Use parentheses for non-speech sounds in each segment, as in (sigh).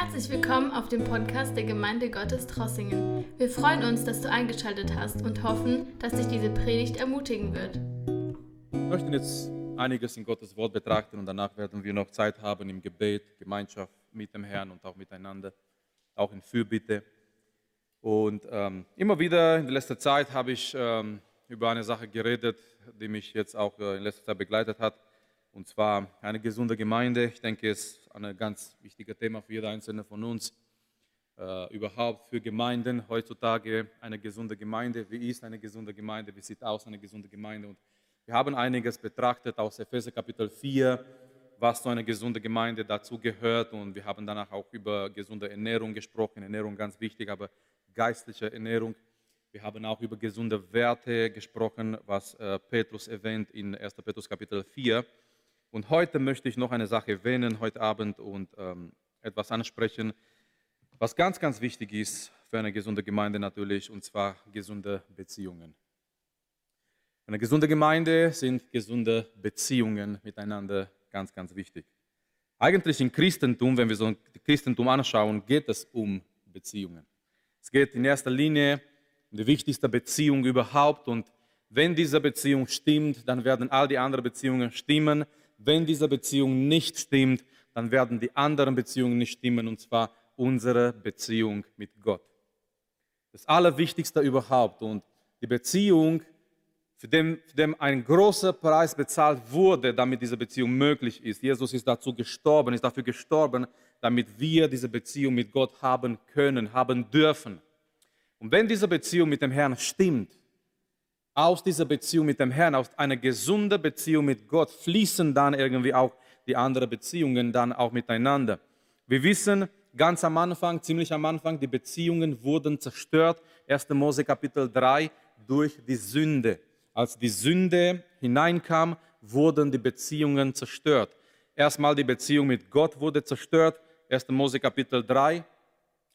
Herzlich willkommen auf dem Podcast der Gemeinde Gottes Trossingen. Wir freuen uns, dass du eingeschaltet hast und hoffen, dass dich diese Predigt ermutigen wird. Wir möchten jetzt einiges in Gottes Wort betrachten und danach werden wir noch Zeit haben im Gebet, Gemeinschaft mit dem Herrn und auch miteinander, auch in Fürbitte. Und ähm, immer wieder in letzter Zeit habe ich ähm, über eine Sache geredet, die mich jetzt auch äh, in letzter Zeit begleitet hat und zwar eine gesunde Gemeinde. Ich denke, es ist ein ganz wichtiges Thema für jeder einzelne von uns. Äh, überhaupt für Gemeinden heutzutage eine gesunde Gemeinde. Wie ist eine gesunde Gemeinde? Wie sieht aus eine gesunde Gemeinde? Und wir haben einiges betrachtet aus Epheser Kapitel 4, was zu einer gesunden Gemeinde dazu gehört. Und wir haben danach auch über gesunde Ernährung gesprochen. Ernährung ganz wichtig, aber geistliche Ernährung. Wir haben auch über gesunde Werte gesprochen, was äh, Petrus erwähnt in 1. Petrus Kapitel 4. Und heute möchte ich noch eine Sache erwähnen, heute Abend, und ähm, etwas ansprechen, was ganz, ganz wichtig ist für eine gesunde Gemeinde natürlich, und zwar gesunde Beziehungen. Eine gesunde Gemeinde sind gesunde Beziehungen miteinander ganz, ganz wichtig. Eigentlich im Christentum, wenn wir so ein Christentum anschauen, geht es um Beziehungen. Es geht in erster Linie um die wichtigste Beziehung überhaupt und wenn diese Beziehung stimmt, dann werden all die anderen Beziehungen stimmen wenn diese Beziehung nicht stimmt, dann werden die anderen Beziehungen nicht stimmen, und zwar unsere Beziehung mit Gott. Das Allerwichtigste überhaupt und die Beziehung, für den, für den ein großer Preis bezahlt wurde, damit diese Beziehung möglich ist. Jesus ist dazu gestorben, ist dafür gestorben, damit wir diese Beziehung mit Gott haben können, haben dürfen. Und wenn diese Beziehung mit dem Herrn stimmt, aus dieser Beziehung mit dem Herrn, aus einer gesunden Beziehung mit Gott, fließen dann irgendwie auch die anderen Beziehungen dann auch miteinander. Wir wissen ganz am Anfang, ziemlich am Anfang, die Beziehungen wurden zerstört. 1. Mose Kapitel 3 durch die Sünde. Als die Sünde hineinkam, wurden die Beziehungen zerstört. Erstmal die Beziehung mit Gott wurde zerstört. 1. Mose Kapitel 3.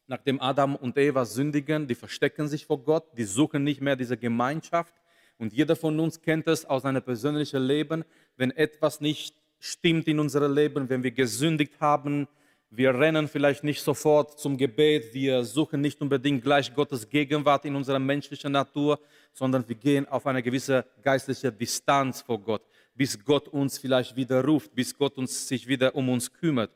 Nachdem Adam und Eva sündigen, die verstecken sich vor Gott, die suchen nicht mehr diese Gemeinschaft, und jeder von uns kennt es aus seinem persönlichen Leben, wenn etwas nicht stimmt in unserem Leben, wenn wir gesündigt haben, wir rennen vielleicht nicht sofort zum Gebet, wir suchen nicht unbedingt gleich Gottes Gegenwart in unserer menschlichen Natur, sondern wir gehen auf eine gewisse geistliche Distanz vor Gott, bis Gott uns vielleicht wieder ruft, bis Gott uns sich wieder um uns kümmert.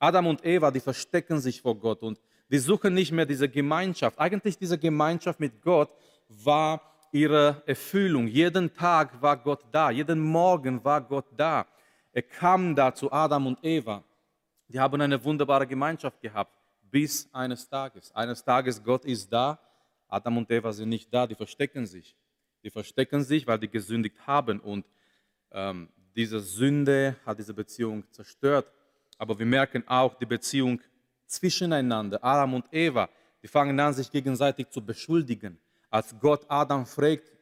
Adam und Eva, die verstecken sich vor Gott und die suchen nicht mehr diese Gemeinschaft. Eigentlich diese Gemeinschaft mit Gott war ihre Erfüllung. Jeden Tag war Gott da, jeden Morgen war Gott da. Er kam da zu Adam und Eva. Die haben eine wunderbare Gemeinschaft gehabt, bis eines Tages. Eines Tages, Gott ist da, Adam und Eva sind nicht da, die verstecken sich. Die verstecken sich, weil die gesündigt haben und ähm, diese Sünde hat diese Beziehung zerstört. Aber wir merken auch die Beziehung zwischeneinander, Adam und Eva, die fangen an, sich gegenseitig zu beschuldigen als Gott Adam fragt,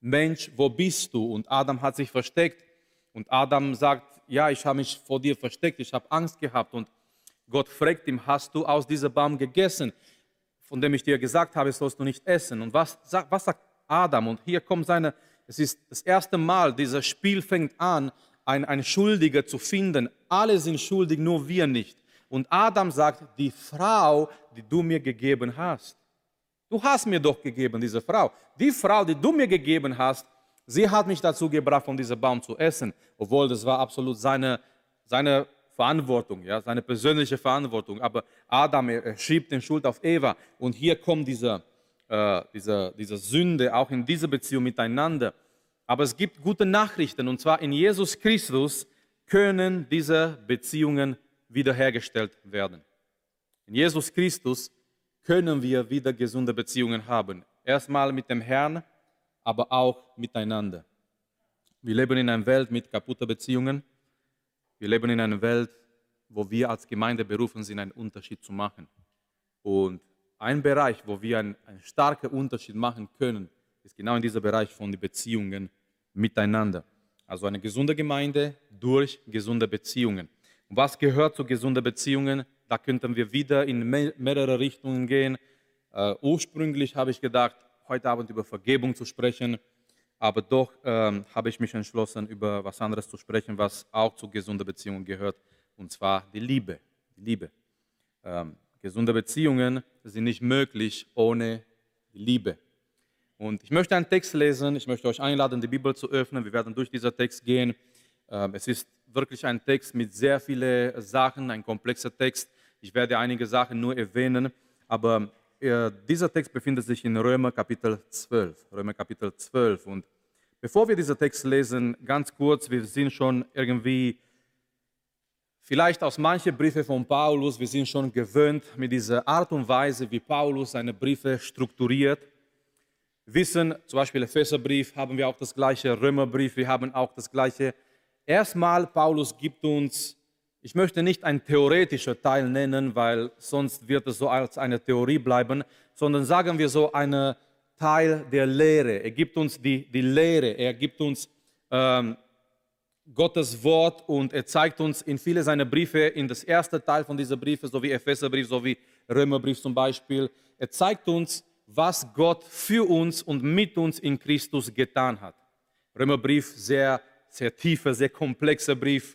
Mensch, wo bist du? Und Adam hat sich versteckt. Und Adam sagt, ja, ich habe mich vor dir versteckt, ich habe Angst gehabt. Und Gott fragt ihn, hast du aus diesem Baum gegessen, von dem ich dir gesagt habe, sollst du nicht essen? Und was, was sagt Adam? Und hier kommt seine, es ist das erste Mal, dieses Spiel fängt an, ein, ein Schuldiger zu finden. Alle sind schuldig, nur wir nicht. Und Adam sagt, die Frau, die du mir gegeben hast. Du hast mir doch gegeben, diese Frau. Die Frau, die du mir gegeben hast, sie hat mich dazu gebracht, von diesem Baum zu essen, obwohl das war absolut seine, seine Verantwortung, ja, seine persönliche Verantwortung. Aber Adam, er, schiebt den Schuld auf Eva. Und hier kommt diese, äh, diese, diese Sünde auch in diese Beziehung miteinander. Aber es gibt gute Nachrichten. Und zwar in Jesus Christus können diese Beziehungen wiederhergestellt werden. In Jesus Christus können wir wieder gesunde Beziehungen haben. Erstmal mit dem Herrn, aber auch miteinander. Wir leben in einer Welt mit kaputten Beziehungen. Wir leben in einer Welt, wo wir als Gemeinde berufen sind, einen Unterschied zu machen. Und ein Bereich, wo wir einen, einen starken Unterschied machen können, ist genau in dieser Bereich von den Beziehungen miteinander. Also eine gesunde Gemeinde durch gesunde Beziehungen. Und was gehört zu gesunden Beziehungen? Da könnten wir wieder in mehrere Richtungen gehen. Uh, ursprünglich habe ich gedacht, heute Abend über Vergebung zu sprechen, aber doch ähm, habe ich mich entschlossen, über was anderes zu sprechen, was auch zu gesunden Beziehungen gehört, und zwar die Liebe. Die Liebe. Ähm, gesunde Beziehungen sind nicht möglich ohne Liebe. Und ich möchte einen Text lesen, ich möchte euch einladen, die Bibel zu öffnen. Wir werden durch diesen Text gehen. Ähm, es ist wirklich ein Text mit sehr vielen Sachen, ein komplexer Text. Ich werde einige Sachen nur erwähnen, aber äh, dieser Text befindet sich in Römer Kapitel 12. Römer Kapitel 12. Und bevor wir diesen Text lesen, ganz kurz, wir sind schon irgendwie, vielleicht aus manchen Briefen von Paulus, wir sind schon gewöhnt mit dieser Art und Weise, wie Paulus seine Briefe strukturiert. Wissen, zum Beispiel Epheserbrief, haben wir auch das gleiche, Römerbrief, wir haben auch das gleiche. Erstmal, Paulus gibt uns ich möchte nicht einen theoretischen Teil nennen, weil sonst wird es so als eine Theorie bleiben, sondern sagen wir so einen Teil der Lehre. Er gibt uns die, die Lehre, er gibt uns ähm, Gottes Wort und er zeigt uns in viele seiner Briefe, in das erste Teil von dieser Briefe, so wie Epheserbrief, so wie Römerbrief zum Beispiel, er zeigt uns, was Gott für uns und mit uns in Christus getan hat. Römerbrief, sehr, sehr tiefer, sehr komplexer Brief,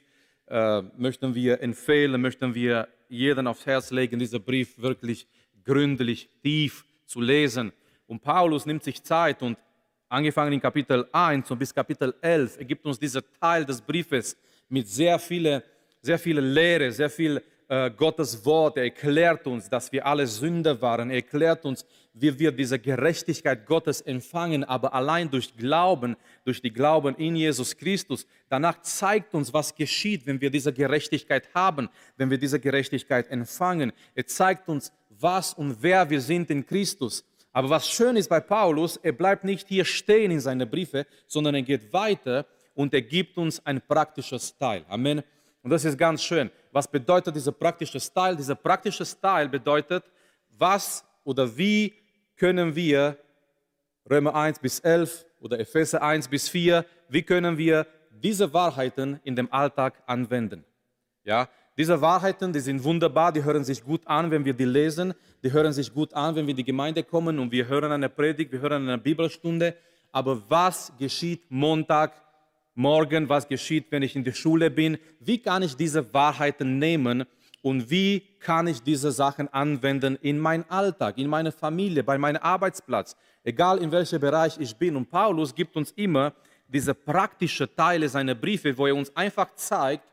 äh, möchten wir empfehlen, möchten wir jeden aufs Herz legen, diesen Brief wirklich gründlich, tief zu lesen. Und Paulus nimmt sich Zeit und angefangen in Kapitel 1 und bis Kapitel 11, er gibt uns diesen Teil des Briefes mit sehr vielen sehr viele Lehre, sehr viel äh, Gottes Wort. Er erklärt uns, dass wir alle Sünder waren. Er erklärt uns, wie wir diese Gerechtigkeit Gottes empfangen, aber allein durch Glauben, durch die Glauben in Jesus Christus. Danach zeigt uns, was geschieht, wenn wir diese Gerechtigkeit haben, wenn wir diese Gerechtigkeit empfangen. Er zeigt uns, was und wer wir sind in Christus. Aber was schön ist bei Paulus, er bleibt nicht hier stehen in seinen Briefe, sondern er geht weiter und er gibt uns ein praktisches Teil. Amen. Und das ist ganz schön. Was bedeutet dieser praktische Style? Dieser praktische Style bedeutet, was oder wie können wir Römer 1 bis 11 oder Epheser 1 bis 4, wie können wir diese Wahrheiten in dem Alltag anwenden? Ja, diese Wahrheiten, die sind wunderbar, die hören sich gut an, wenn wir die lesen, die hören sich gut an, wenn wir in die Gemeinde kommen und wir hören eine Predigt, wir hören eine Bibelstunde. Aber was geschieht Montag, morgen, was geschieht, wenn ich in der Schule bin, wie kann ich diese Wahrheiten nehmen und wie kann ich diese Sachen anwenden in meinen Alltag, in meine Familie, bei meinem Arbeitsplatz, egal in welchem Bereich ich bin. Und Paulus gibt uns immer diese praktischen Teile seiner Briefe, wo er uns einfach zeigt,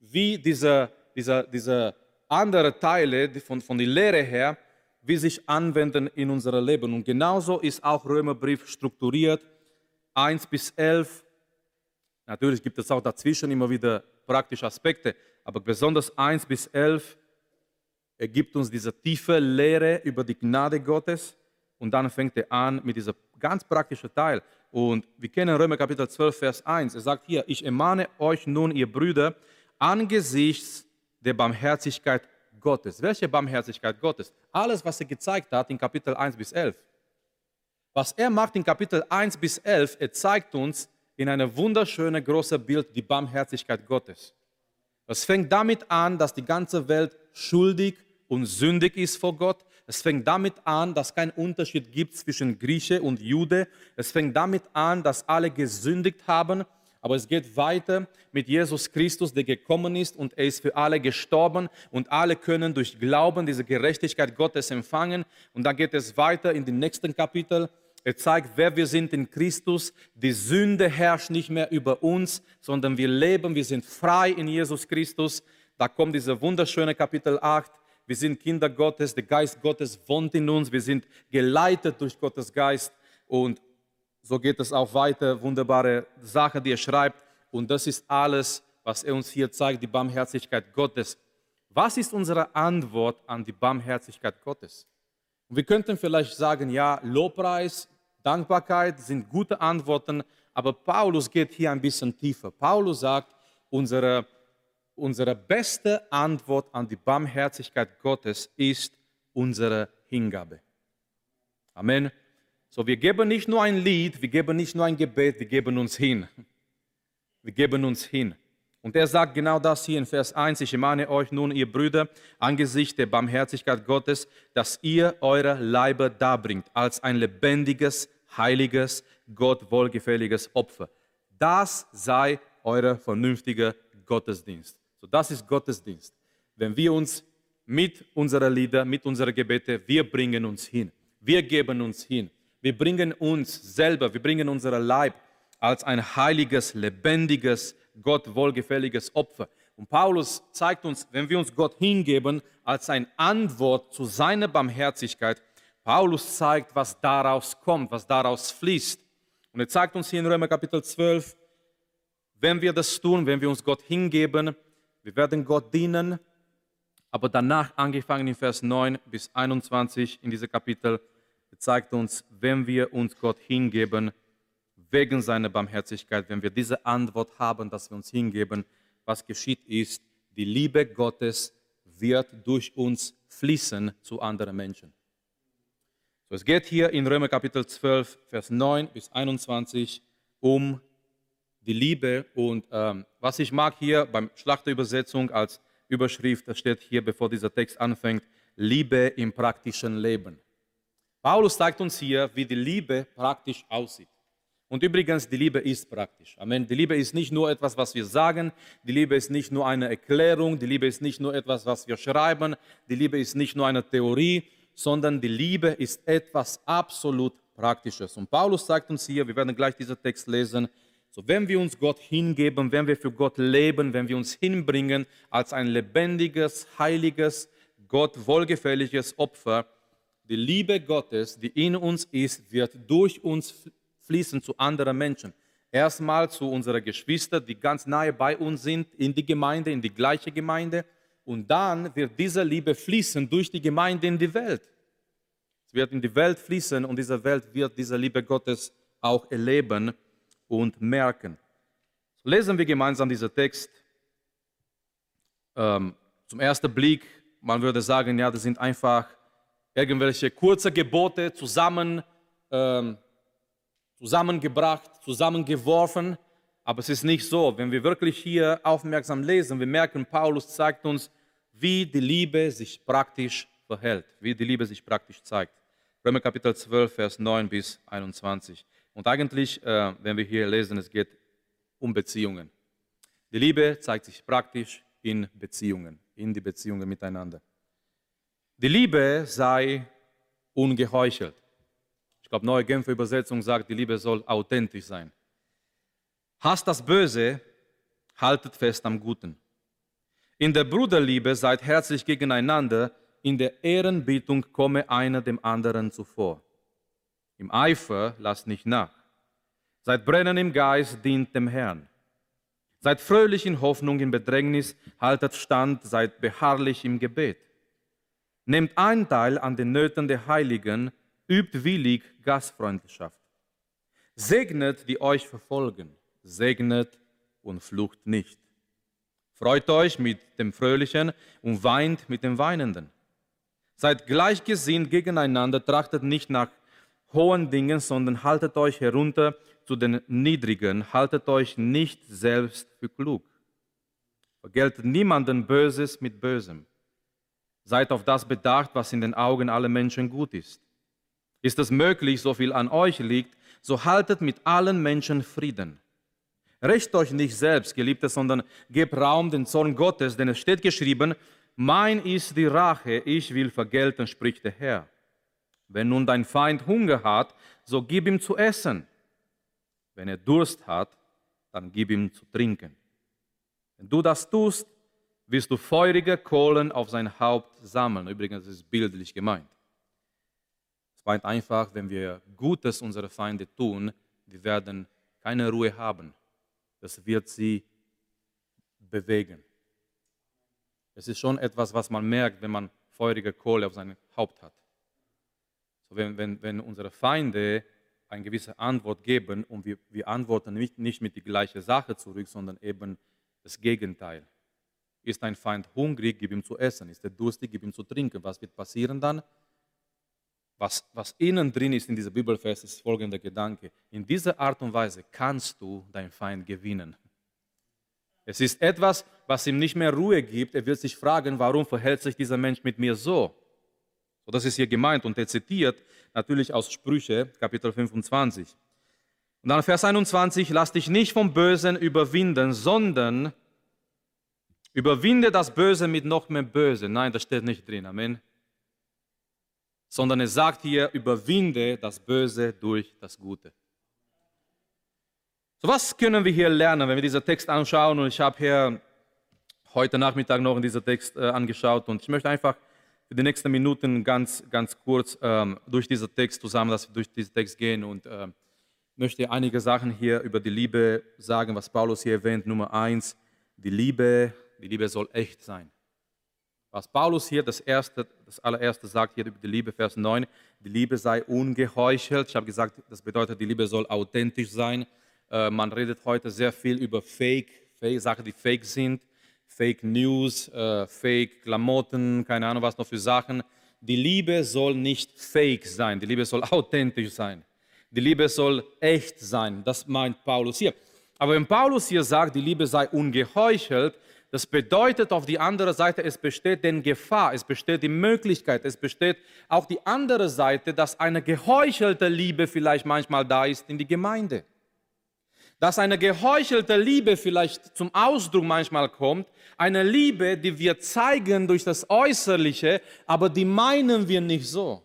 wie diese, diese, diese anderen Teile von, von der Lehre her, wie sich anwenden in unser Leben. Und genauso ist auch Römerbrief strukturiert, 1 bis 11, Natürlich gibt es auch dazwischen immer wieder praktische Aspekte, aber besonders 1 bis 11 ergibt uns diese tiefe Lehre über die Gnade Gottes und dann fängt er an mit diesem ganz praktischen Teil. Und wir kennen Römer Kapitel 12, Vers 1. Er sagt hier, ich ermahne euch nun, ihr Brüder, angesichts der Barmherzigkeit Gottes. Welche Barmherzigkeit Gottes? Alles, was er gezeigt hat in Kapitel 1 bis 11. Was er macht in Kapitel 1 bis 11, er zeigt uns, in einem wunderschönen großen Bild die Barmherzigkeit Gottes. Es fängt damit an, dass die ganze Welt schuldig und sündig ist vor Gott. Es fängt damit an, dass kein Unterschied gibt zwischen Grieche und Jude. Es fängt damit an, dass alle gesündigt haben. Aber es geht weiter mit Jesus Christus, der gekommen ist und er ist für alle gestorben und alle können durch Glauben diese Gerechtigkeit Gottes empfangen. Und dann geht es weiter in den nächsten Kapitel er zeigt, wer wir sind in Christus. Die Sünde herrscht nicht mehr über uns, sondern wir leben, wir sind frei in Jesus Christus. Da kommt dieser wunderschöne Kapitel 8. Wir sind Kinder Gottes, der Geist Gottes wohnt in uns, wir sind geleitet durch Gottes Geist und so geht es auch weiter. Wunderbare Sache, die er schreibt. Und das ist alles, was er uns hier zeigt, die Barmherzigkeit Gottes. Was ist unsere Antwort an die Barmherzigkeit Gottes? Und wir könnten vielleicht sagen, ja, Lobpreis, Dankbarkeit sind gute Antworten, aber Paulus geht hier ein bisschen tiefer. Paulus sagt, unsere, unsere beste Antwort an die Barmherzigkeit Gottes ist unsere Hingabe. Amen. So, wir geben nicht nur ein Lied, wir geben nicht nur ein Gebet, wir geben uns hin. Wir geben uns hin. Und er sagt genau das hier in Vers 1. Ich ermahne euch nun, ihr Brüder, angesichts der Barmherzigkeit Gottes, dass ihr eure Leiber darbringt als ein lebendiges, heiliges, Gott wohlgefälliges Opfer. Das sei euer vernünftiger Gottesdienst. So, das ist Gottesdienst. Wenn wir uns mit unserer Lieder, mit unserer Gebete, wir bringen uns hin. Wir geben uns hin. Wir bringen uns selber, wir bringen unser Leib als ein heiliges, lebendiges, Gott wohlgefälliges Opfer. Und Paulus zeigt uns, wenn wir uns Gott hingeben, als eine Antwort zu seiner Barmherzigkeit, Paulus zeigt, was daraus kommt, was daraus fließt. Und er zeigt uns hier in Römer Kapitel 12, wenn wir das tun, wenn wir uns Gott hingeben, wir werden Gott dienen, aber danach, angefangen in Vers 9 bis 21 in diesem Kapitel, zeigt uns, wenn wir uns Gott hingeben, wegen seiner Barmherzigkeit, wenn wir diese Antwort haben, dass wir uns hingeben, was geschieht ist, die Liebe Gottes wird durch uns fließen zu anderen Menschen. Es geht hier in Römer Kapitel 12, Vers 9 bis 21 um die Liebe. Und ähm, was ich mag hier beim Schlachterübersetzung als Überschrift, das steht hier, bevor dieser Text anfängt, Liebe im praktischen Leben. Paulus zeigt uns hier, wie die Liebe praktisch aussieht. Und übrigens, die Liebe ist praktisch. Amen. Die Liebe ist nicht nur etwas, was wir sagen. Die Liebe ist nicht nur eine Erklärung. Die Liebe ist nicht nur etwas, was wir schreiben. Die Liebe ist nicht nur eine Theorie, sondern die Liebe ist etwas absolut Praktisches. Und Paulus sagt uns hier, wir werden gleich diesen Text lesen, so wenn wir uns Gott hingeben, wenn wir für Gott leben, wenn wir uns hinbringen als ein lebendiges, heiliges, Gott wohlgefälliges Opfer, die Liebe Gottes, die in uns ist, wird durch uns fließen zu anderen Menschen. Erstmal zu unseren Geschwistern, die ganz nahe bei uns sind, in die Gemeinde, in die gleiche Gemeinde. Und dann wird diese Liebe fließen durch die Gemeinde in die Welt. Es wird in die Welt fließen und diese Welt wird diese Liebe Gottes auch erleben und merken. So lesen wir gemeinsam diesen Text. Ähm, zum ersten Blick, man würde sagen, ja, das sind einfach irgendwelche kurze Gebote zusammen ähm, zusammengebracht, zusammengeworfen. Aber es ist nicht so. Wenn wir wirklich hier aufmerksam lesen, wir merken, Paulus zeigt uns, wie die Liebe sich praktisch verhält, wie die Liebe sich praktisch zeigt. Römer Kapitel 12, Vers 9 bis 21. Und eigentlich, äh, wenn wir hier lesen, es geht um Beziehungen. Die Liebe zeigt sich praktisch in Beziehungen, in die Beziehungen miteinander. Die Liebe sei ungeheuchelt glaube, neue Genfer Übersetzung sagt, die Liebe soll authentisch sein. Hasst das Böse, haltet fest am Guten. In der Bruderliebe seid herzlich gegeneinander, in der Ehrenbietung komme einer dem anderen zuvor. Im Eifer lasst nicht nach. Seid brennend im Geist, dient dem Herrn. Seid fröhlich in Hoffnung, in Bedrängnis, haltet stand, seid beharrlich im Gebet. Nehmt Anteil an den Nöten der Heiligen, übt willig Gastfreundschaft. Segnet, die euch verfolgen, segnet und flucht nicht. Freut euch mit dem Fröhlichen und weint mit dem Weinenden. Seid gleichgesinnt gegeneinander, trachtet nicht nach hohen Dingen, sondern haltet euch herunter zu den Niedrigen, haltet euch nicht selbst für klug. Vergeltet niemanden Böses mit Bösem. Seid auf das bedacht, was in den Augen aller Menschen gut ist. Ist es möglich, so viel an euch liegt, so haltet mit allen Menschen Frieden. Recht euch nicht selbst, Geliebte, sondern gebt Raum den Zorn Gottes, denn es steht geschrieben, mein ist die Rache, ich will vergelten, spricht der Herr. Wenn nun dein Feind Hunger hat, so gib ihm zu essen. Wenn er Durst hat, dann gib ihm zu trinken. Wenn du das tust, wirst du feurige Kohlen auf sein Haupt sammeln. Übrigens ist es bildlich gemeint meint einfach, wenn wir Gutes unsere Feinde tun, wir werden keine Ruhe haben. Das wird sie bewegen. Es ist schon etwas, was man merkt, wenn man feurige Kohle auf seinem Haupt hat. So wenn, wenn, wenn unsere Feinde eine gewisse Antwort geben und wir, wir antworten nicht, nicht mit der gleichen Sache zurück, sondern eben das Gegenteil. Ist ein Feind hungrig, gib ihm zu essen. Ist er durstig, gib ihm zu trinken. Was wird passieren dann? Was, was innen drin ist in dieser Bibelvers, ist folgender Gedanke. In dieser Art und Weise kannst du deinen Feind gewinnen. Es ist etwas, was ihm nicht mehr Ruhe gibt. Er wird sich fragen, warum verhält sich dieser Mensch mit mir so? So, das ist hier gemeint und er zitiert natürlich aus Sprüche, Kapitel 25. Und dann Vers 21, lass dich nicht vom Bösen überwinden, sondern Überwinde das Böse mit noch mehr Böse. Nein, das steht nicht drin. Amen. Sondern es sagt hier, überwinde das Böse durch das Gute. So was können wir hier lernen, wenn wir diesen Text anschauen? Und ich habe hier heute Nachmittag noch diesen Text äh, angeschaut und ich möchte einfach für die nächsten Minuten ganz, ganz kurz ähm, durch diesen Text zusammen, dass wir durch diesen Text gehen und äh, möchte einige Sachen hier über die Liebe sagen, was Paulus hier erwähnt. Nummer eins, die Liebe die Liebe soll echt sein. Was Paulus hier das, erste, das allererste sagt, hier über die Liebe, Vers 9, die Liebe sei ungeheuchelt. Ich habe gesagt, das bedeutet, die Liebe soll authentisch sein. Äh, man redet heute sehr viel über Fake, Fake Sachen, die fake sind, Fake News, äh, Fake Klamotten, keine Ahnung was noch für Sachen. Die Liebe soll nicht fake sein, die Liebe soll (laughs) authentisch sein. Die Liebe soll echt sein, das meint Paulus hier. Aber wenn Paulus hier sagt, die Liebe sei ungeheuchelt, das bedeutet auf die andere Seite, es besteht denn Gefahr, es besteht die Möglichkeit, es besteht auch die andere Seite, dass eine geheuchelte Liebe vielleicht manchmal da ist in die Gemeinde. Dass eine geheuchelte Liebe vielleicht zum Ausdruck manchmal kommt, eine Liebe, die wir zeigen durch das Äußerliche, aber die meinen wir nicht so.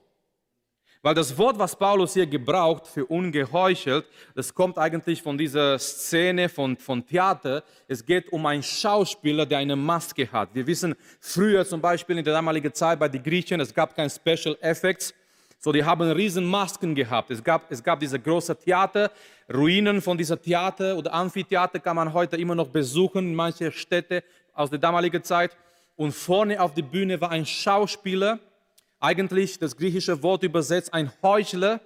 Weil das Wort, was Paulus hier gebraucht für ungeheuchelt, das kommt eigentlich von dieser Szene von, von Theater. Es geht um einen Schauspieler, der eine Maske hat. Wir wissen früher zum Beispiel in der damaligen Zeit bei den Griechen, es gab keine Special Effects. So, die haben riesen Masken gehabt. Es gab, es gab diese große Theater, Ruinen von dieser Theater oder Amphitheater kann man heute immer noch besuchen in manchen Städten aus der damaligen Zeit. Und vorne auf der Bühne war ein Schauspieler, eigentlich das griechische Wort übersetzt ein Heuchler,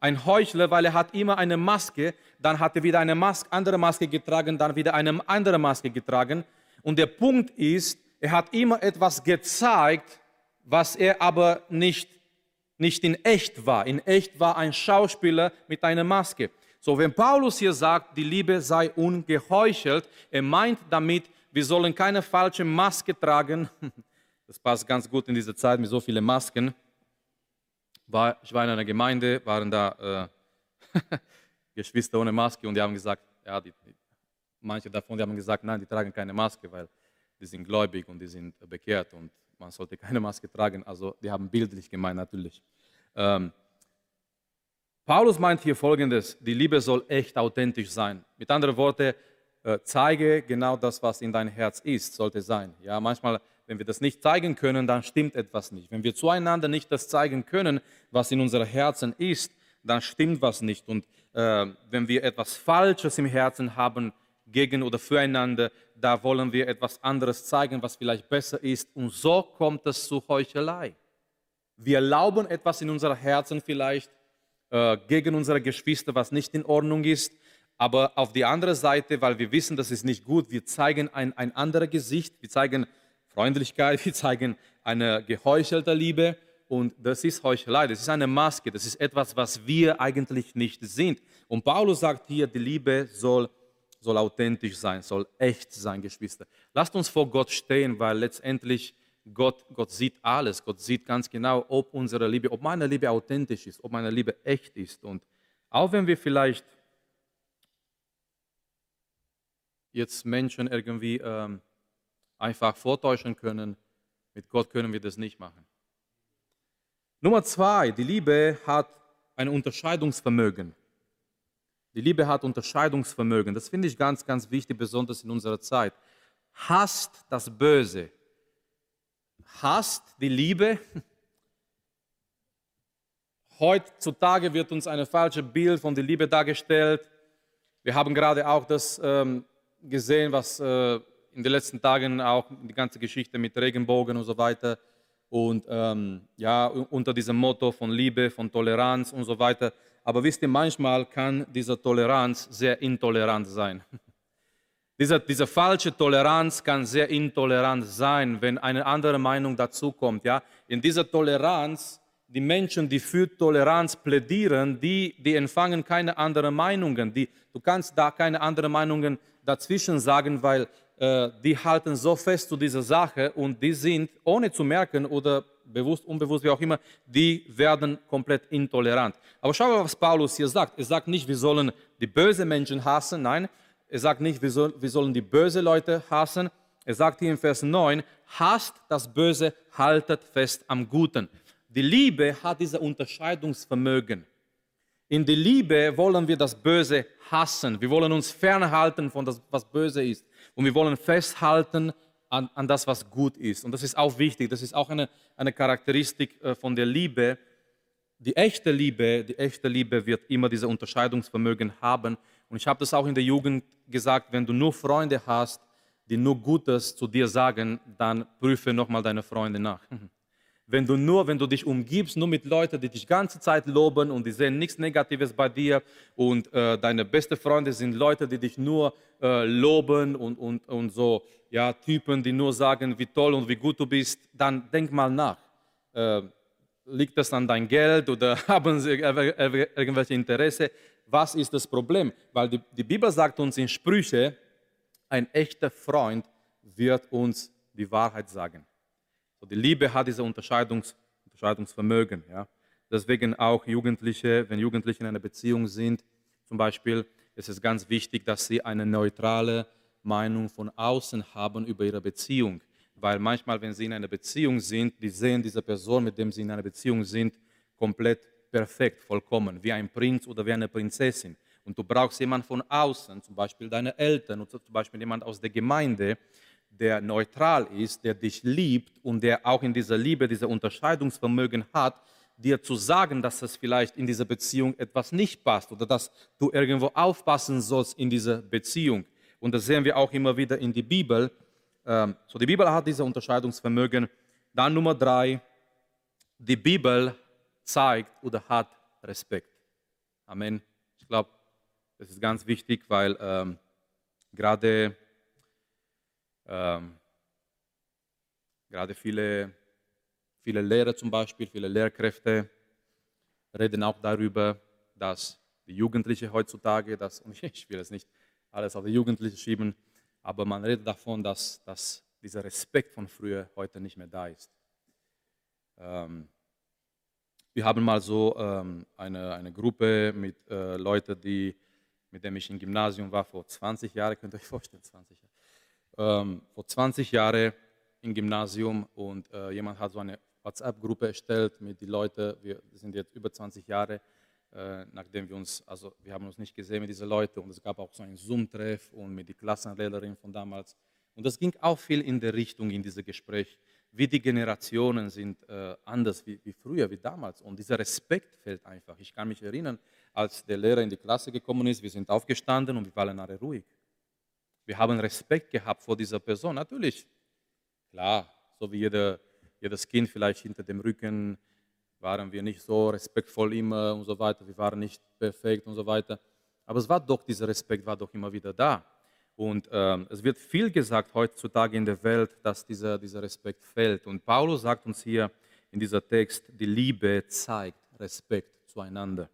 ein Heuchler, weil er hat immer eine Maske, dann hat er wieder eine Maske, andere Maske getragen, dann wieder eine andere Maske getragen. Und der Punkt ist, er hat immer etwas gezeigt, was er aber nicht, nicht in echt war. In echt war ein Schauspieler mit einer Maske. So, wenn Paulus hier sagt, die Liebe sei ungeheuchelt, er meint damit, wir sollen keine falsche Maske tragen, (laughs) Das passt ganz gut in diese Zeit mit so vielen Masken. War, ich war in einer Gemeinde, waren da äh, (laughs) Geschwister ohne Maske und die haben gesagt, ja, die, die, manche davon die haben gesagt, nein, die tragen keine Maske, weil die sind gläubig und die sind bekehrt und man sollte keine Maske tragen. Also die haben bildlich gemeint natürlich. Ähm, Paulus meint hier folgendes, die Liebe soll echt authentisch sein. Mit anderen Worten, äh, zeige genau das, was in dein Herz ist, sollte sein. Ja, manchmal wenn wir das nicht zeigen können, dann stimmt etwas nicht. Wenn wir zueinander nicht das zeigen können, was in unseren Herzen ist, dann stimmt was nicht. Und äh, wenn wir etwas Falsches im Herzen haben, gegen oder füreinander, da wollen wir etwas anderes zeigen, was vielleicht besser ist. Und so kommt es zu Heuchelei. Wir erlauben etwas in unseren Herzen vielleicht äh, gegen unsere Geschwister, was nicht in Ordnung ist. Aber auf die andere Seite, weil wir wissen, das ist nicht gut, wir zeigen ein, ein anderes Gesicht, wir zeigen Freundlichkeit, wir zeigen eine geheuchelte Liebe und das ist Heuchelei, das ist eine Maske, das ist etwas, was wir eigentlich nicht sind. Und Paulus sagt hier, die Liebe soll, soll authentisch sein, soll echt sein, Geschwister. Lasst uns vor Gott stehen, weil letztendlich Gott, Gott sieht alles, Gott sieht ganz genau, ob unsere Liebe, ob meine Liebe authentisch ist, ob meine Liebe echt ist. Und auch wenn wir vielleicht jetzt Menschen irgendwie... Ähm, einfach vortäuschen können. Mit Gott können wir das nicht machen. Nummer zwei, die Liebe hat ein Unterscheidungsvermögen. Die Liebe hat Unterscheidungsvermögen. Das finde ich ganz, ganz wichtig, besonders in unserer Zeit. Hasst das Böse. Hasst die Liebe. (laughs) Heutzutage wird uns ein falsches Bild von der Liebe dargestellt. Wir haben gerade auch das ähm, gesehen, was äh, in den letzten Tagen auch die ganze Geschichte mit Regenbogen und so weiter. Und ähm, ja, unter diesem Motto von Liebe, von Toleranz und so weiter. Aber wisst ihr, manchmal kann diese Toleranz sehr intolerant sein. (laughs) Diese, diese falsche Toleranz kann sehr intolerant sein, wenn eine andere Meinung dazukommt. Ja? In dieser Toleranz, die Menschen, die für Toleranz plädieren, die, die empfangen keine anderen Meinungen. Die, du kannst da keine anderen Meinungen dazwischen sagen, weil die halten so fest zu dieser Sache und die sind, ohne zu merken oder bewusst, unbewusst, wie auch immer, die werden komplett intolerant. Aber schau mal, was Paulus hier sagt. Er sagt nicht, wir sollen die bösen Menschen hassen, nein, er sagt nicht, wir, soll, wir sollen die bösen Leute hassen, Er sagt hier im Vers 9, hasst das Böse, haltet fest am Guten. Die Liebe hat dieses Unterscheidungsvermögen. In der Liebe wollen wir das Böse hassen. Wir wollen uns fernhalten von das, was böse ist. Und wir wollen festhalten an, an das, was gut ist. Und das ist auch wichtig. Das ist auch eine, eine Charakteristik äh, von der Liebe. Die echte Liebe, die echte Liebe wird immer dieses Unterscheidungsvermögen haben. Und ich habe das auch in der Jugend gesagt, wenn du nur Freunde hast, die nur Gutes zu dir sagen, dann prüfe nochmal deine Freunde nach. Wenn du nur, wenn du dich umgibst, nur mit Leuten, die dich ganze Zeit loben und die sehen nichts Negatives bei dir und äh, deine besten Freunde sind Leute, die dich nur äh, loben und, und, und so, ja, Typen, die nur sagen, wie toll und wie gut du bist, dann denk mal nach. Äh, liegt das an dein Geld oder (laughs) haben sie irgendwelche Interesse? Was ist das Problem? Weil die, die Bibel sagt uns in Sprüche, ein echter Freund wird uns die Wahrheit sagen. So, die Liebe hat dieses Unterscheidungs, Unterscheidungsvermögen. Ja. Deswegen auch Jugendliche, wenn Jugendliche in einer Beziehung sind, zum Beispiel, ist es ganz wichtig, dass sie eine neutrale Meinung von außen haben über ihre Beziehung. Weil manchmal, wenn sie in einer Beziehung sind, die sehen diese Person, mit der sie in einer Beziehung sind, komplett perfekt, vollkommen, wie ein Prinz oder wie eine Prinzessin. Und du brauchst jemanden von außen, zum Beispiel deine Eltern oder zum Beispiel jemand aus der Gemeinde, der neutral ist, der dich liebt und der auch in dieser Liebe, dieser Unterscheidungsvermögen hat, dir zu sagen, dass es vielleicht in dieser Beziehung etwas nicht passt oder dass du irgendwo aufpassen sollst in dieser Beziehung. Und das sehen wir auch immer wieder in der Bibel. Ähm, so, die Bibel hat dieses Unterscheidungsvermögen. Dann Nummer drei, die Bibel zeigt oder hat Respekt. Amen. Ich glaube, das ist ganz wichtig, weil ähm, gerade ähm, gerade viele, viele Lehrer zum Beispiel, viele Lehrkräfte reden auch darüber, dass die Jugendlichen heutzutage, das, und (laughs) ich will es nicht alles auf die Jugendlichen schieben, aber man redet davon, dass, dass dieser Respekt von früher heute nicht mehr da ist. Ähm, wir haben mal so ähm, eine, eine Gruppe mit äh, Leuten, die, mit denen ich im Gymnasium war vor 20 Jahren, könnt ihr euch vorstellen, 20 Jahre ähm, vor 20 Jahren im Gymnasium und äh, jemand hat so eine WhatsApp-Gruppe erstellt mit den Leuten. Wir sind jetzt über 20 Jahre, äh, nachdem wir uns, also wir haben uns nicht gesehen mit diesen Leuten und es gab auch so einen Zoom-Treff und mit der Klassenlehrerin von damals. Und das ging auch viel in der Richtung in diesem Gespräch, wie die Generationen sind äh, anders wie, wie früher, wie damals. Und dieser Respekt fällt einfach. Ich kann mich erinnern, als der Lehrer in die Klasse gekommen ist, wir sind aufgestanden und wir waren alle ruhig. Wir haben Respekt gehabt vor dieser Person. Natürlich, klar, so wie jeder, jedes Kind vielleicht hinter dem Rücken waren wir nicht so respektvoll immer und so weiter. Wir waren nicht perfekt und so weiter. Aber es war doch, dieser Respekt war doch immer wieder da. Und ähm, es wird viel gesagt heutzutage in der Welt, dass dieser, dieser Respekt fällt. Und Paulus sagt uns hier in dieser Text, die Liebe zeigt Respekt zueinander.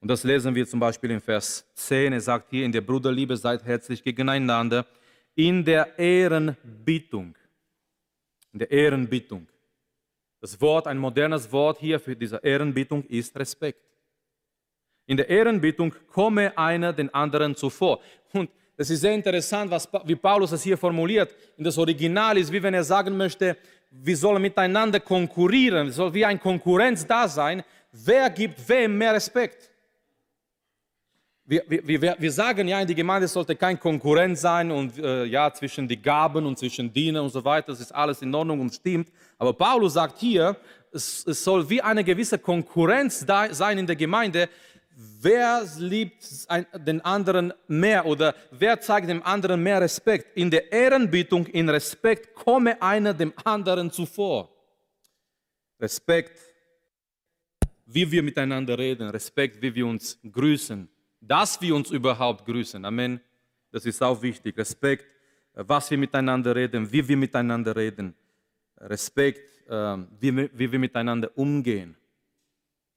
Und das lesen wir zum Beispiel in Vers 10. Er sagt hier, in der Bruderliebe seid herzlich gegeneinander, in der Ehrenbietung. In der Ehrenbietung. Das Wort, ein modernes Wort hier für diese Ehrenbietung ist Respekt. In der Ehrenbietung komme einer den anderen zuvor. Und es ist sehr interessant, was, wie Paulus es hier formuliert. In das Original ist, wie wenn er sagen möchte, wir sollen miteinander konkurrieren, soll wie ein Konkurrenz da sein. Wer gibt wem mehr Respekt? Wir, wir, wir sagen ja, in der Gemeinde sollte kein Konkurrent sein und äh, ja, zwischen die Gaben und zwischen Dienern und so weiter, das ist alles in Ordnung und stimmt. Aber Paulus sagt hier, es, es soll wie eine gewisse Konkurrenz da sein in der Gemeinde. Wer liebt den anderen mehr oder wer zeigt dem anderen mehr Respekt? In der Ehrenbietung, in Respekt komme einer dem anderen zuvor. Respekt, wie wir miteinander reden, Respekt, wie wir uns grüßen dass wir uns überhaupt grüßen. Amen. Das ist auch wichtig. Respekt, was wir miteinander reden, wie wir miteinander reden. Respekt, ähm, wie wir, miteinander umgehen.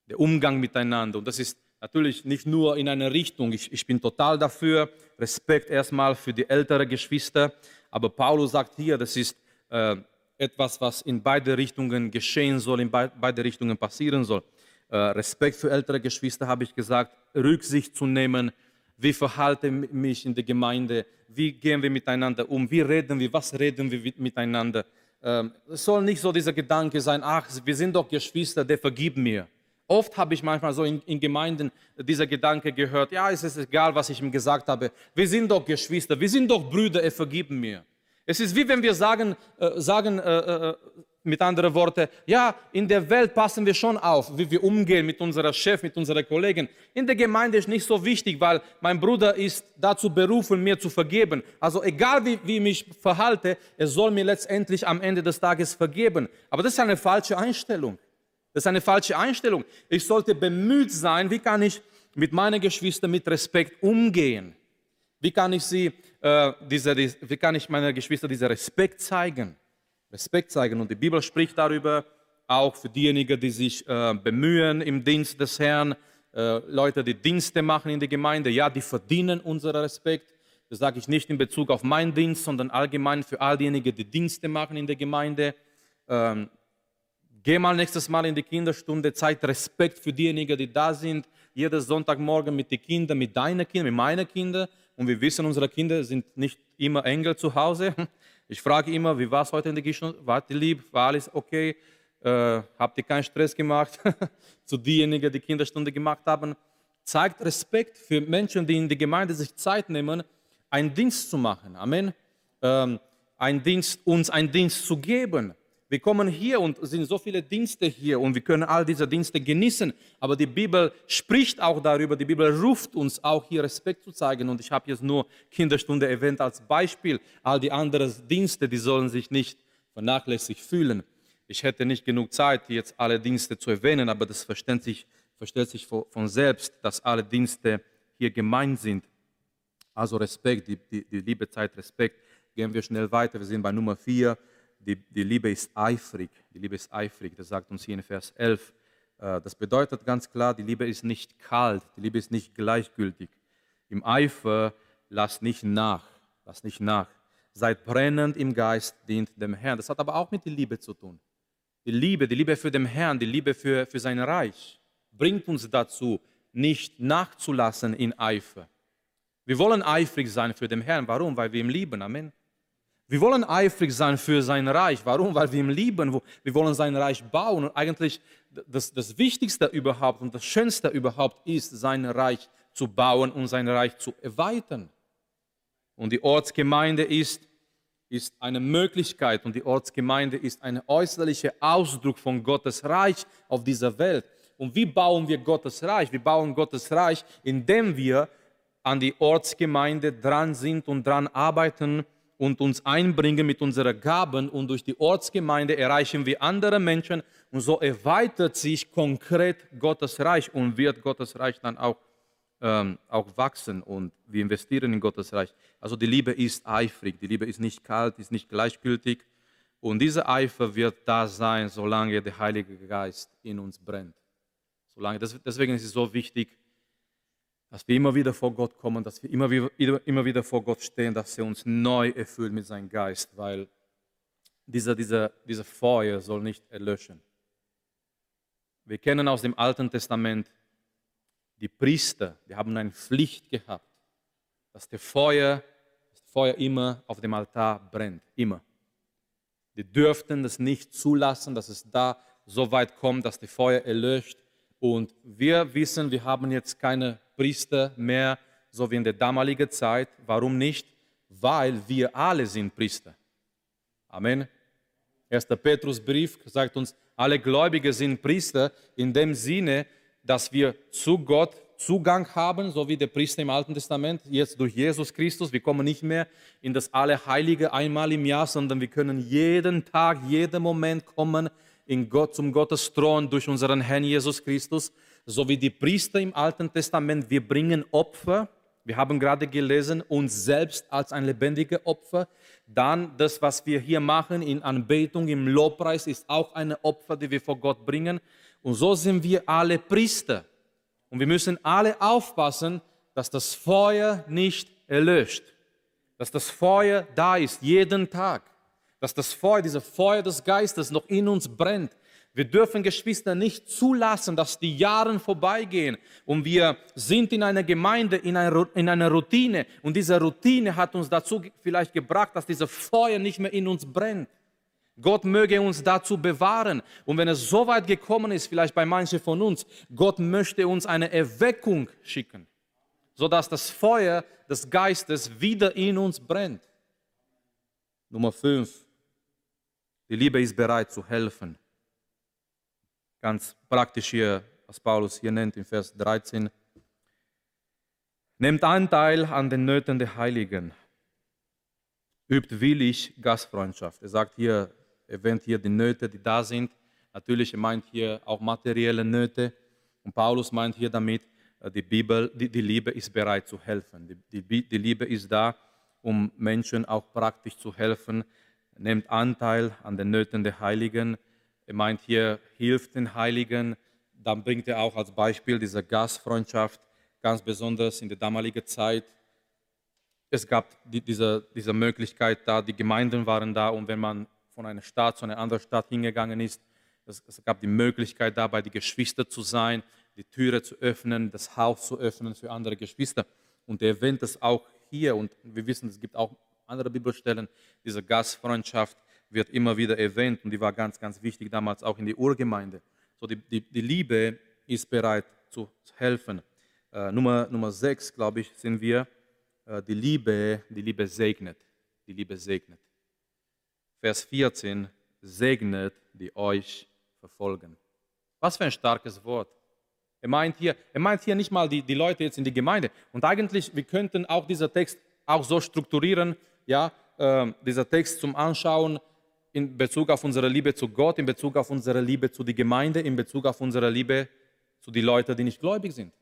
Der Umgang miteinander. Und das ist natürlich nicht nur in eine Richtung. Ich, ich bin total dafür. Respekt erstmal für die älteren Geschwister. Aber Paulus sagt hier, das ist äh, etwas, was in beide Richtungen geschehen soll, in beide Richtungen passieren soll. Äh, Respekt für ältere Geschwister, habe ich gesagt, Rücksicht zu nehmen, Wie verhalte ich mich in der Gemeinde? Wie gehen wir miteinander um? Wie reden wir? Was reden wir miteinander? Ähm, es soll nicht so dieser Gedanke sein, ach, wir sind doch Geschwister, der vergib mir. Oft habe ich manchmal so in, in, Gemeinden dieser Gedanke gehört, ja, es ist egal, was ich ihm gesagt habe. Wir sind doch Geschwister, wir sind doch Brüder, er vergib mir. Es ist wie wenn wir sagen, äh, sagen äh, äh, mit anderen Worten, ja, in der Welt passen wir schon auf, wie wir umgehen mit unserer Chef, mit unserer Kollegen. In der Gemeinde ist nicht so wichtig, weil mein Bruder ist dazu berufen, mir zu vergeben. Also egal wie, wie ich mich verhalte, er soll mir letztendlich am Ende des Tages vergeben. Aber das ist eine falsche Einstellung. Das ist eine falsche Einstellung. Ich sollte bemüht sein, wie kann ich mit meinen Geschwistern mit Respekt umgehen? Wie kann ich sie, äh, diese, wie kann ich meiner Geschwister diesen Respekt zeigen? Respekt zeigen. Und die Bibel spricht darüber, auch für diejenigen, die sich äh, bemühen im Dienst des Herrn, äh, Leute, die Dienste machen in der Gemeinde, ja, die verdienen unseren Respekt. Das sage ich nicht in Bezug auf meinen Dienst, sondern allgemein für all diejenigen, die Dienste machen in der Gemeinde. Ähm, geh mal nächstes Mal in die Kinderstunde, zeig Respekt für diejenigen, die da sind. Jeden Sonntagmorgen mit den Kindern, mit deinen Kindern, mit meinen Kindern. Und wir wissen, unsere Kinder sind nicht immer Engel zu Hause. (laughs) Ich frage immer, wie war es heute in der Kirche? War die lieb? War alles okay? Äh, habt ihr keinen Stress gemacht? (laughs) Zu denjenigen, die Kinderstunde gemacht haben. Zeigt Respekt für Menschen, die in der Gemeinde sich Zeit nehmen, einen Dienst zu machen. Amen. Ähm, ein Dienst, uns einen Dienst zu geben. Wir kommen hier und sind so viele Dienste hier und wir können all diese Dienste genießen. Aber die Bibel spricht auch darüber, die Bibel ruft uns auch hier Respekt zu zeigen. Und ich habe jetzt nur Kinderstunde erwähnt als Beispiel. All die anderen Dienste, die sollen sich nicht vernachlässigt fühlen. Ich hätte nicht genug Zeit, jetzt alle Dienste zu erwähnen, aber das versteht sich, versteht sich von selbst, dass alle Dienste hier gemeint sind. Also Respekt, die, die, die Liebe Zeit, Respekt. Gehen wir schnell weiter. Wir sind bei Nummer 4 die, die Liebe ist eifrig. Die Liebe ist eifrig, das sagt uns hier in Vers 11. Äh, das bedeutet ganz klar, die Liebe ist nicht kalt, die Liebe ist nicht gleichgültig. Im Eifer lass nicht nach, lass nicht nach. Seid brennend im Geist, dient dem Herrn. Das hat aber auch mit der Liebe zu tun. Die Liebe, die Liebe für den Herrn, die Liebe für, für sein Reich bringt uns dazu, nicht nachzulassen in Eifer. Wir wollen eifrig sein für den Herrn. Warum? Weil wir ihn lieben. Amen. Wir wollen eifrig sein für sein Reich. Warum? Weil wir ihn lieben. Wir wollen sein Reich bauen. Und eigentlich das, das Wichtigste überhaupt und das Schönste überhaupt ist, sein Reich zu bauen und sein Reich zu erweitern. Und die Ortsgemeinde ist, ist eine Möglichkeit und die Ortsgemeinde ist ein äußerlicher Ausdruck von Gottes Reich auf dieser Welt. Und wie bauen wir Gottes Reich? Wir bauen Gottes Reich, indem wir an die Ortsgemeinde dran sind und dran arbeiten, und uns einbringen mit unseren Gaben und durch die Ortsgemeinde erreichen wir andere Menschen und so erweitert sich konkret Gottes Reich und wird Gottes Reich dann auch, ähm, auch wachsen und wir investieren in Gottes Reich. Also die Liebe ist eifrig, die Liebe ist nicht kalt, ist nicht gleichgültig und dieser Eifer wird da sein, solange der Heilige Geist in uns brennt. Solange, deswegen ist es so wichtig, dass wir immer wieder vor Gott kommen, dass wir immer wieder, immer wieder vor Gott stehen, dass er uns neu erfüllt mit seinem Geist, weil dieser, dieser, dieser Feuer soll nicht erlöschen. Wir kennen aus dem Alten Testament die Priester, die haben eine Pflicht gehabt, dass der Feuer, das Feuer immer auf dem Altar brennt, immer. Die dürften das nicht zulassen, dass es da so weit kommt, dass das Feuer erlöscht. Und wir wissen, wir haben jetzt keine Priester mehr, so wie in der damaligen Zeit. Warum nicht? Weil wir alle sind Priester. Amen. 1. Petrusbrief sagt uns, alle Gläubige sind Priester in dem Sinne, dass wir zu Gott Zugang haben, so wie der Priester im Alten Testament, jetzt durch Jesus Christus. Wir kommen nicht mehr in das Allerheilige einmal im Jahr, sondern wir können jeden Tag, jeden Moment kommen in Gott, zum Gottes Thron durch unseren Herrn Jesus Christus so wie die Priester im Alten Testament, wir bringen Opfer. Wir haben gerade gelesen, uns selbst als ein lebendiges Opfer. Dann das, was wir hier machen in Anbetung, im Lobpreis, ist auch ein Opfer, die wir vor Gott bringen. Und so sind wir alle Priester. Und wir müssen alle aufpassen, dass das Feuer nicht erlöscht. Dass das Feuer da ist, jeden Tag. Dass das Feuer, dieses Feuer des Geistes noch in uns brennt Wir dürfen Geschwister nicht zulassen, dass die Jahre vorbeigehen und wir sind in einer Gemeinde, in einer Routine und diese Routine hat uns dazu vielleicht gebracht, dass dieses Feuer nicht mehr in uns brennt. Gott möge uns dazu bewahren. Und wenn es so weit gekommen ist, vielleicht bei manchen von uns, Gott möchte uns eine Erweckung schicken, sodass das Feuer des Geistes wieder in uns brennt. Nummer 5. Die Liebe ist bereit zu helfen. Ganz praktisch hier, was Paulus hier nennt in Vers 13. Nehmt Anteil an den Nöten der Heiligen. Übt willig Gastfreundschaft. Er sagt hier, erwähnt hier die Nöte, die da sind. Natürlich, er meint hier auch materielle Nöte. Und Paulus meint hier damit, äh, die, Bibel, die, die Liebe ist bereit zu helfen. Die, die, die Liebe ist da, um Menschen auch praktisch zu helfen, nehmt Anteil an den Nöten der Heiligen. Er meint hier, hilft den Heiligen. Dann bringt er auch als Beispiel diese Gastfreundschaft, ganz besonders in der damaligen Zeit. Es gab die, diese, diese Möglichkeit da, die Gemeinden waren da und wenn man von einer Stadt zu einer anderen Stadt hingegangen ist, es, es gab die Möglichkeit da, bei den Geschwistern zu sein, die Türe zu öffnen, das Haus zu öffnen für andere Geschwister. Und er erwähnt es auch hier und wir wissen, es gibt auch andere Bibelstellen, diese Gastfreundschaft wird immer wieder erwähnt und die war ganz, ganz wichtig damals auch in der Urgemeinde. So die, die, die Liebe ist bereit zu helfen. Äh, Nummer, Nummer 6, glaube ich, sind wir, äh, die Liebe, die Liebe segnet. Die Liebe segnet. Vers 14, segnet, die euch verfolgen. Was für ein starkes Wort. Er meint hier, er meint hier nicht mal die, die Leute jetzt in die Gemeinde. Und eigentlich, wir könnten auch diesen Text auch so strukturieren, ja, äh, dieser Text zum Anschauen in Bezug auf unsere Liebe zu Gott, in Bezug auf unsere Liebe zu der Gemeinde, in Bezug auf unsere Liebe zu den Leuten, die nicht gläubig sind.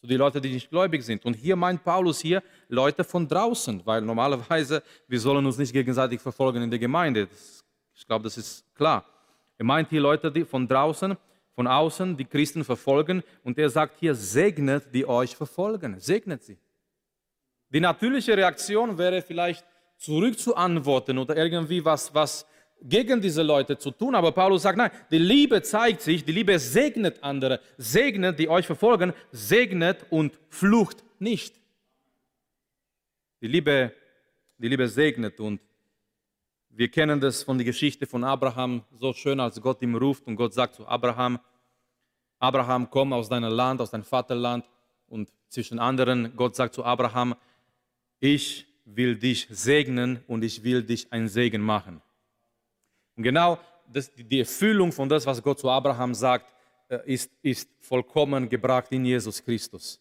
Zu den Leuten, die nicht gläubig sind. Und hier meint Paulus hier Leute von draußen, weil normalerweise wir sollen uns nicht gegenseitig verfolgen in der Gemeinde. Das, ich glaube, das ist klar. Er meint hier Leute die von draußen, von außen, die Christen verfolgen. Und er sagt hier, segnet die euch verfolgen. Segnet sie. Die natürliche Reaktion wäre vielleicht zurückzuantworten oder irgendwie was, was gegen diese Leute zu tun. Aber Paulus sagt, nein, die Liebe zeigt sich, die Liebe segnet andere, segnet, die euch verfolgen, segnet und flucht nicht. Die Liebe, die Liebe segnet und wir kennen das von der Geschichte von Abraham so schön, als Gott ihm ruft und Gott sagt zu Abraham, Abraham, komm aus deinem Land, aus deinem Vaterland und zwischen anderen, Gott sagt zu Abraham, ich will dich segnen und ich will dich ein Segen machen. Und genau das, die Erfüllung von das, was Gott zu Abraham sagt, äh, ist, ist vollkommen gebracht in Jesus Christus.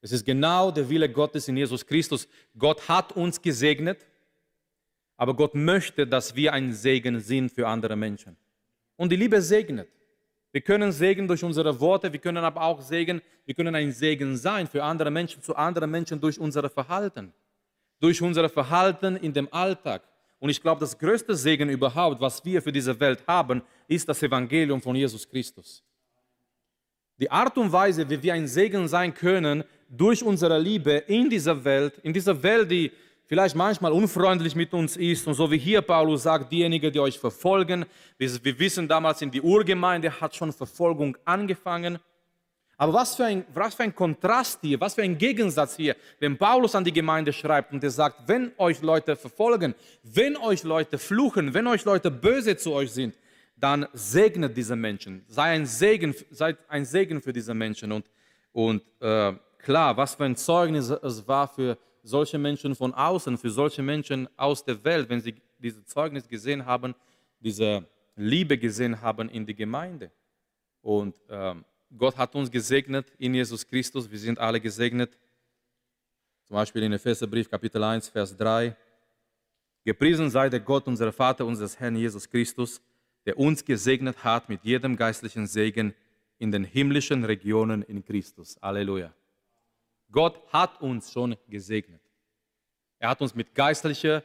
Es ist genau der Wille Gottes in Jesus Christus. Gott hat uns gesegnet, aber Gott möchte, dass wir ein Segen sind für andere Menschen. Und die Liebe segnet. Wir können Segen durch unsere Worte, wir können aber auch Segen, wir können ein Segen sein für andere Menschen, zu anderen Menschen durch unser Verhalten durch unser Verhalten in dem Alltag. Und ich glaube, das größte Segen überhaupt, was wir für diese Welt haben, ist das Evangelium von Jesus Christus. Die Art und Weise, wie wir ein Segen sein können durch unsere Liebe in dieser Welt, in dieser Welt, die vielleicht manchmal unfreundlich mit uns ist und so wie hier Paulus sagt, diejenigen, die euch verfolgen, wir, wissen damals in die Urgemeinde hat schon Verfolgung angefangen aber was für, ein, was für ein Kontrast hier, was für ein Gegensatz hier, wenn Paulus an die Gemeinde schreibt und er sagt, wenn euch Leute verfolgen, wenn euch Leute fluchen, wenn euch Leute böse zu euch sind, dann segnet diese Menschen, sei ein Segen, seid ein Segen für diese Menschen. Und, und äh, klar, was für ein Zeugnis es war für solche Menschen von außen, für solche Menschen aus der Welt, wenn sie dieses Zeugnis gesehen haben, diese Liebe gesehen haben in die Gemeinde. Und ähm, Gott hat uns gesegnet in Jesus Christus. Wir sind alle gesegnet. Zum Beispiel in Epheserbrief Kapitel 1, Vers 3. Gepriesen sei der Gott, unser Vater, unseres Herrn Jesus Christus, der uns gesegnet hat mit jedem geistlichen Segen in den himmlischen Regionen in Christus. Halleluja. Gott hat uns schon gesegnet. Er hat uns mit geistlicher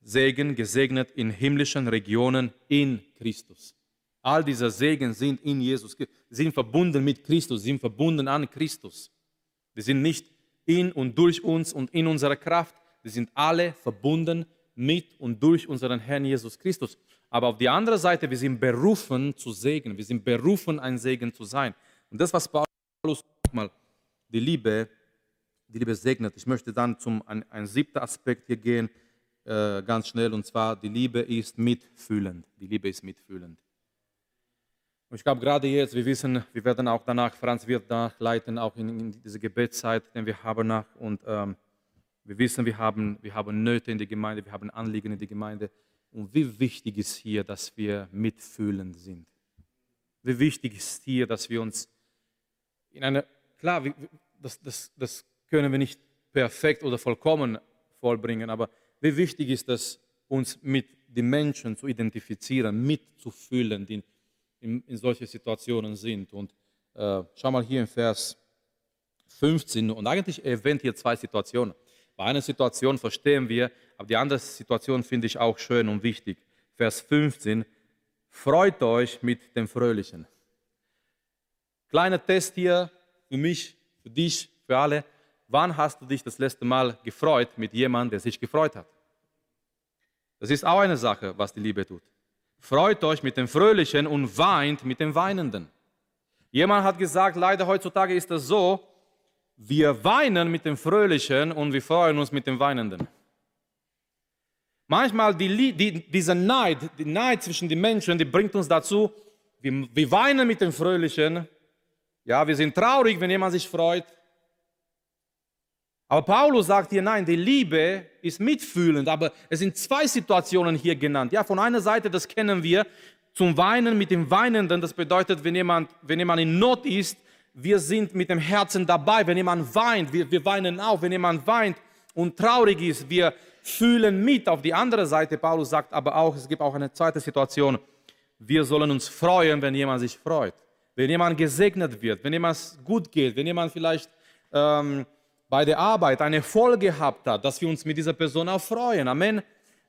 Segen gesegnet in himmlischen Regionen in Christus. All diese Segen sind in Jesus, sind verbunden mit Christus, sind verbunden an Christus. Die sind nicht in und durch uns und in unserer Kraft, die sind alle verbunden mit und durch unseren Herrn Jesus Christus. Aber auf die andere Seite, wir sind berufen zu segnen. Wir sind berufen, ein Segen zu sein. Und das, was Paulus mal die Liebe, die Liebe segnet. Ich möchte dann zum ein, ein siebter Aspekt hier gehen, äh, ganz schnell, und zwar die Liebe ist mitfühlend. Die Liebe ist mitfühlend. Und ich glaube, gerade jetzt, wir wissen, wir werden auch danach, Franz wird danach leiten, auch in, in diese Gebetszeit, den wir haben nach. Und ähm, wir wissen, wir haben, wir haben Nöte in der Gemeinde, wir haben Anliegen in der Gemeinde. Und wie wichtig ist hier, dass wir mitfühlend sind. Wie wichtig ist hier, dass wir uns in eine, klar, das, das, das können wir nicht perfekt oder vollkommen vollbringen, aber wie wichtig ist es, uns mit den Menschen zu identifizieren, mitzufühlen, die in, in solche Situationen sind. Und äh, schau mal hier im Vers 15, und eigentlich erwähnt hier zwei Situationen. Bei einer Situation verstehen wir, aber die andere Situation finde ich auch schön und wichtig. Vers 15, freut euch mit dem Fröhlichen. Kleiner Test hier für mich, für dich, für alle. Wann hast du dich das letzte Mal gefreut mit jemandem, der sich gefreut hat? Das ist auch eine Sache, was die Liebe tut. Freut euch mit dem Fröhlichen und weint mit dem Weinenden. Jemand hat gesagt, leider heutzutage ist das so, wir weinen mit dem Fröhlichen und wir freuen uns mit dem Weinenden. Manchmal die, die, dieser Neid, die Neid zwischen den Menschen, die bringt uns dazu, wir, wir weinen mit dem Fröhlichen. Ja, wir sind traurig, wenn jemand sich freut. Aber Paulus sagt hier, nein, die Liebe ist mitfühlend, aber es sind zwei Situationen hier genannt. Ja, von einer Seite, das kennen wir, zum Weinen mit dem Weinenden, das bedeutet, wenn jemand, wenn jemand in Not ist, wir sind mit dem Herzen dabei. Wenn jemand weint, wir, wir weinen auch. Wenn jemand weint und traurig ist, wir fühlen mit. Auf die andere Seite, Paulus sagt aber auch, es gibt auch eine zweite Situation. Wir sollen uns freuen, wenn jemand sich freut. Wenn jemand gesegnet wird, wenn jemand gut geht, wenn jemand vielleicht ähm, bei der Arbeit eine Erfolg gehabt hat, dass wir uns mit dieser Person auch freuen. Amen.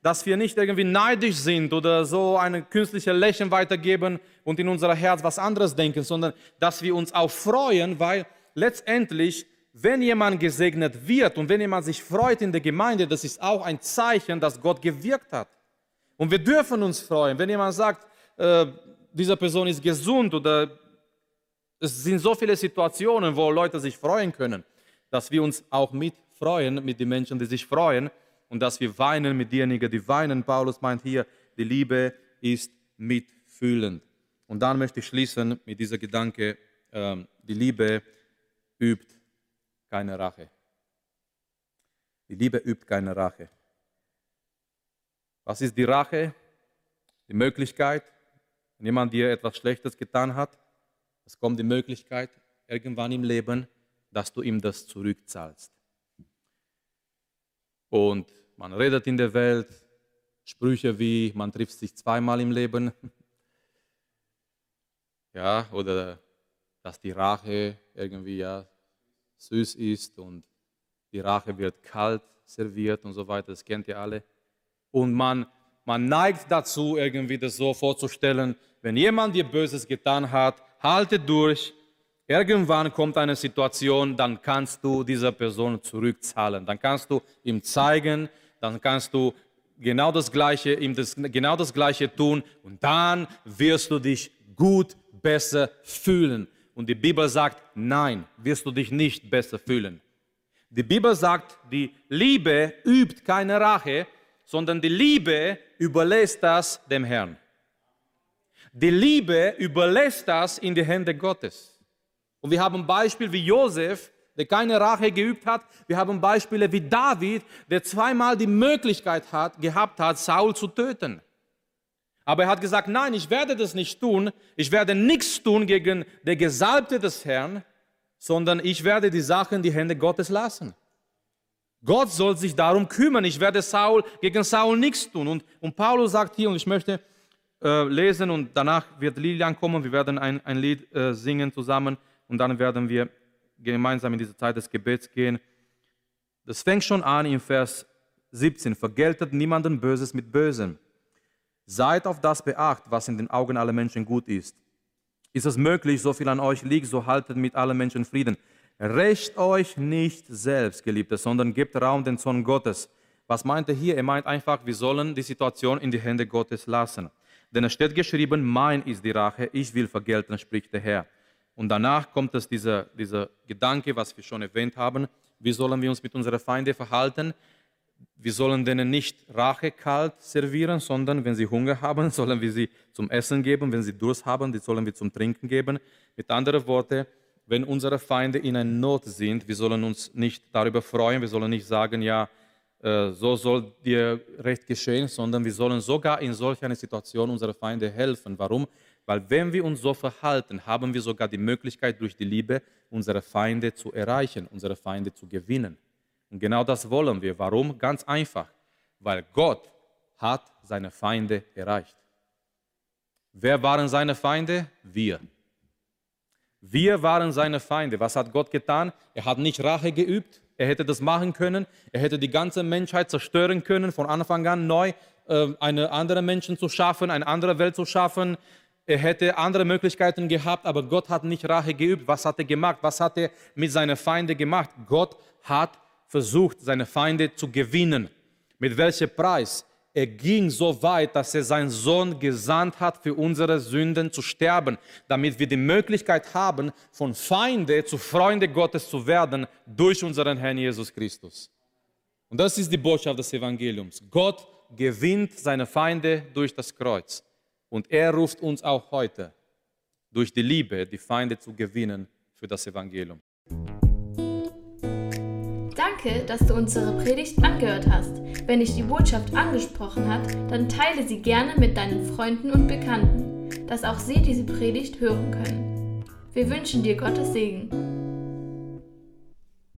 Dass wir nicht irgendwie neidisch sind oder so ein künstliches Lächeln weitergeben und in unser Herz was anderes denken, sondern dass wir uns auch freuen, weil letztendlich, wenn jemand gesegnet wird und wenn jemand sich freut in der Gemeinde, das ist auch ein Zeichen, dass Gott gewirkt hat. Und wir dürfen uns freuen, wenn jemand sagt, äh, diese Person ist gesund oder es sind so viele Situationen, wo Leute sich freuen können dass wir uns auch mitfreuen mit den Menschen, die sich freuen und dass wir weinen mit denjenigen, die weinen. Paulus meint hier, die Liebe ist mitfühlend. Und dann möchte ich schließen mit dieser Gedanke, ähm, die Liebe übt keine Rache. Die Liebe übt keine Rache. Was ist die Rache? Die Möglichkeit, wenn jemand dir etwas Schlechtes getan hat, es kommt die Möglichkeit, irgendwann im Leben dass du ihm das zurückzahlst. Und man redet in der Welt Sprüche wie, man trifft sich zweimal im Leben. (laughs) Ja, oder dass die Rache irgendwie ja süß ist und die Rache wird kalt serviert und so weiter, das kennt ihr alle. Und man, man neigt dazu, irgendwie das so vorzustellen, wenn jemand dir Böses getan hat, halte durch, Irgendwann kommt eine Situation, dann kannst du dieser Person zurückzahlen. Dann kannst du ihm zeigen, dann kannst du genau das Gleiche, ihm das, genau das Gleiche tun und dann wirst du dich gut besser fühlen. Und die Bibel sagt, nein, wirst du dich nicht besser fühlen. Die Bibel sagt, die Liebe übt keine Rache, sondern die Liebe überlässt das dem Herrn. Die Liebe überlässt das in die Hände Gottes. Und wir haben Beispiele wie Josef, der keine Rache geübt hat. Wir haben Beispiele wie David, der zweimal die Möglichkeit hat, gehabt hat, Saul zu töten. Aber er hat gesagt, nein, ich werde das nicht tun. Ich werde nichts tun gegen der Gesalbte des Herrn, sondern ich werde die Sachen in die Hände Gottes lassen. Gott soll sich darum kümmern. Ich werde Saul gegen Saul nichts tun. Und, und Paulus sagt hier, und ich möchte äh, lesen und danach wird Lilian kommen, wir werden ein, ein Lied äh, singen zusammen und dann werden wir gemeinsam in diese Zeit des Gebets gehen. Das fängt schon an in Vers 17. Vergeltet niemanden Böses mit Bösem. Seid auf das beacht, was in den Augen aller Menschen gut ist. Ist es möglich, so viel an euch liegt, so haltet mit allen Menschen Frieden. Rächt euch nicht selbst, Geliebte, sondern gebt Raum den Zorn Gottes. Was meint er hier? Er meint einfach, wir sollen die Situation in die Hände Gottes lassen. Denn es steht geschrieben, mein ist die Rache, ich will vergelten, spricht der Herr. Und danach kommt es dieser, dieser Gedanke, was wir schon erwähnt haben, wie sollen wir uns mit unseren Feinden verhalten? Wir sollen denen nicht Rache kalt servieren, sondern wenn sie Hunger haben, (laughs) sollen wir sie zum Essen geben. Wenn sie Durst haben, die sollen wir zum Trinken geben. Mit anderen Worten, wenn unsere Feinde in einer Not sind, wir sollen uns nicht darüber freuen, wir sollen nicht sagen, ja, äh, so soll dir recht geschehen, sondern wir sollen sogar in solch einer Situation unsere Feinde helfen. Warum? Weil wenn wir uns so verhalten, haben wir sogar die Möglichkeit, durch die Liebe unsere Feinde zu erreichen, unsere Feinde zu gewinnen. Und genau das wollen wir. Warum? Ganz einfach. Weil Gott hat seine Feinde erreicht. Wer waren seine Feinde? Wir. Wir waren seine Feinde. Was hat Gott getan? Er hat nicht Rache geübt. Er hätte das machen können. Er hätte die ganze Menschheit zerstören können, von Anfang an neu äh, eine andere Menschen zu schaffen, eine andere Welt zu schaffen. Er hätte andere Möglichkeiten gehabt, aber Gott hat nicht Rache geübt. Was hat er gemacht? Was hat er mit seinen Feinden gemacht? Gott hat versucht, seine Feinde zu gewinnen. Mit welchem Preis? Er ging so weit, dass er seinen Sohn gesandt hat, für unsere Sünden zu sterben, damit wir die Möglichkeit haben, von Feinde zu Freunde Gottes zu werden durch unseren Herrn Jesus Christus. Und das ist die Botschaft des Evangeliums. Gott gewinnt seine Feinde durch das Kreuz. Und er ruft uns auch heute, durch die Liebe die Feinde zu gewinnen für das Evangelium. Danke, dass du unsere Predigt angehört hast. Wenn dich die Botschaft angesprochen hat, dann teile sie gerne mit deinen Freunden und Bekannten, dass auch sie diese Predigt hören können. Wir wünschen dir Gottes Segen.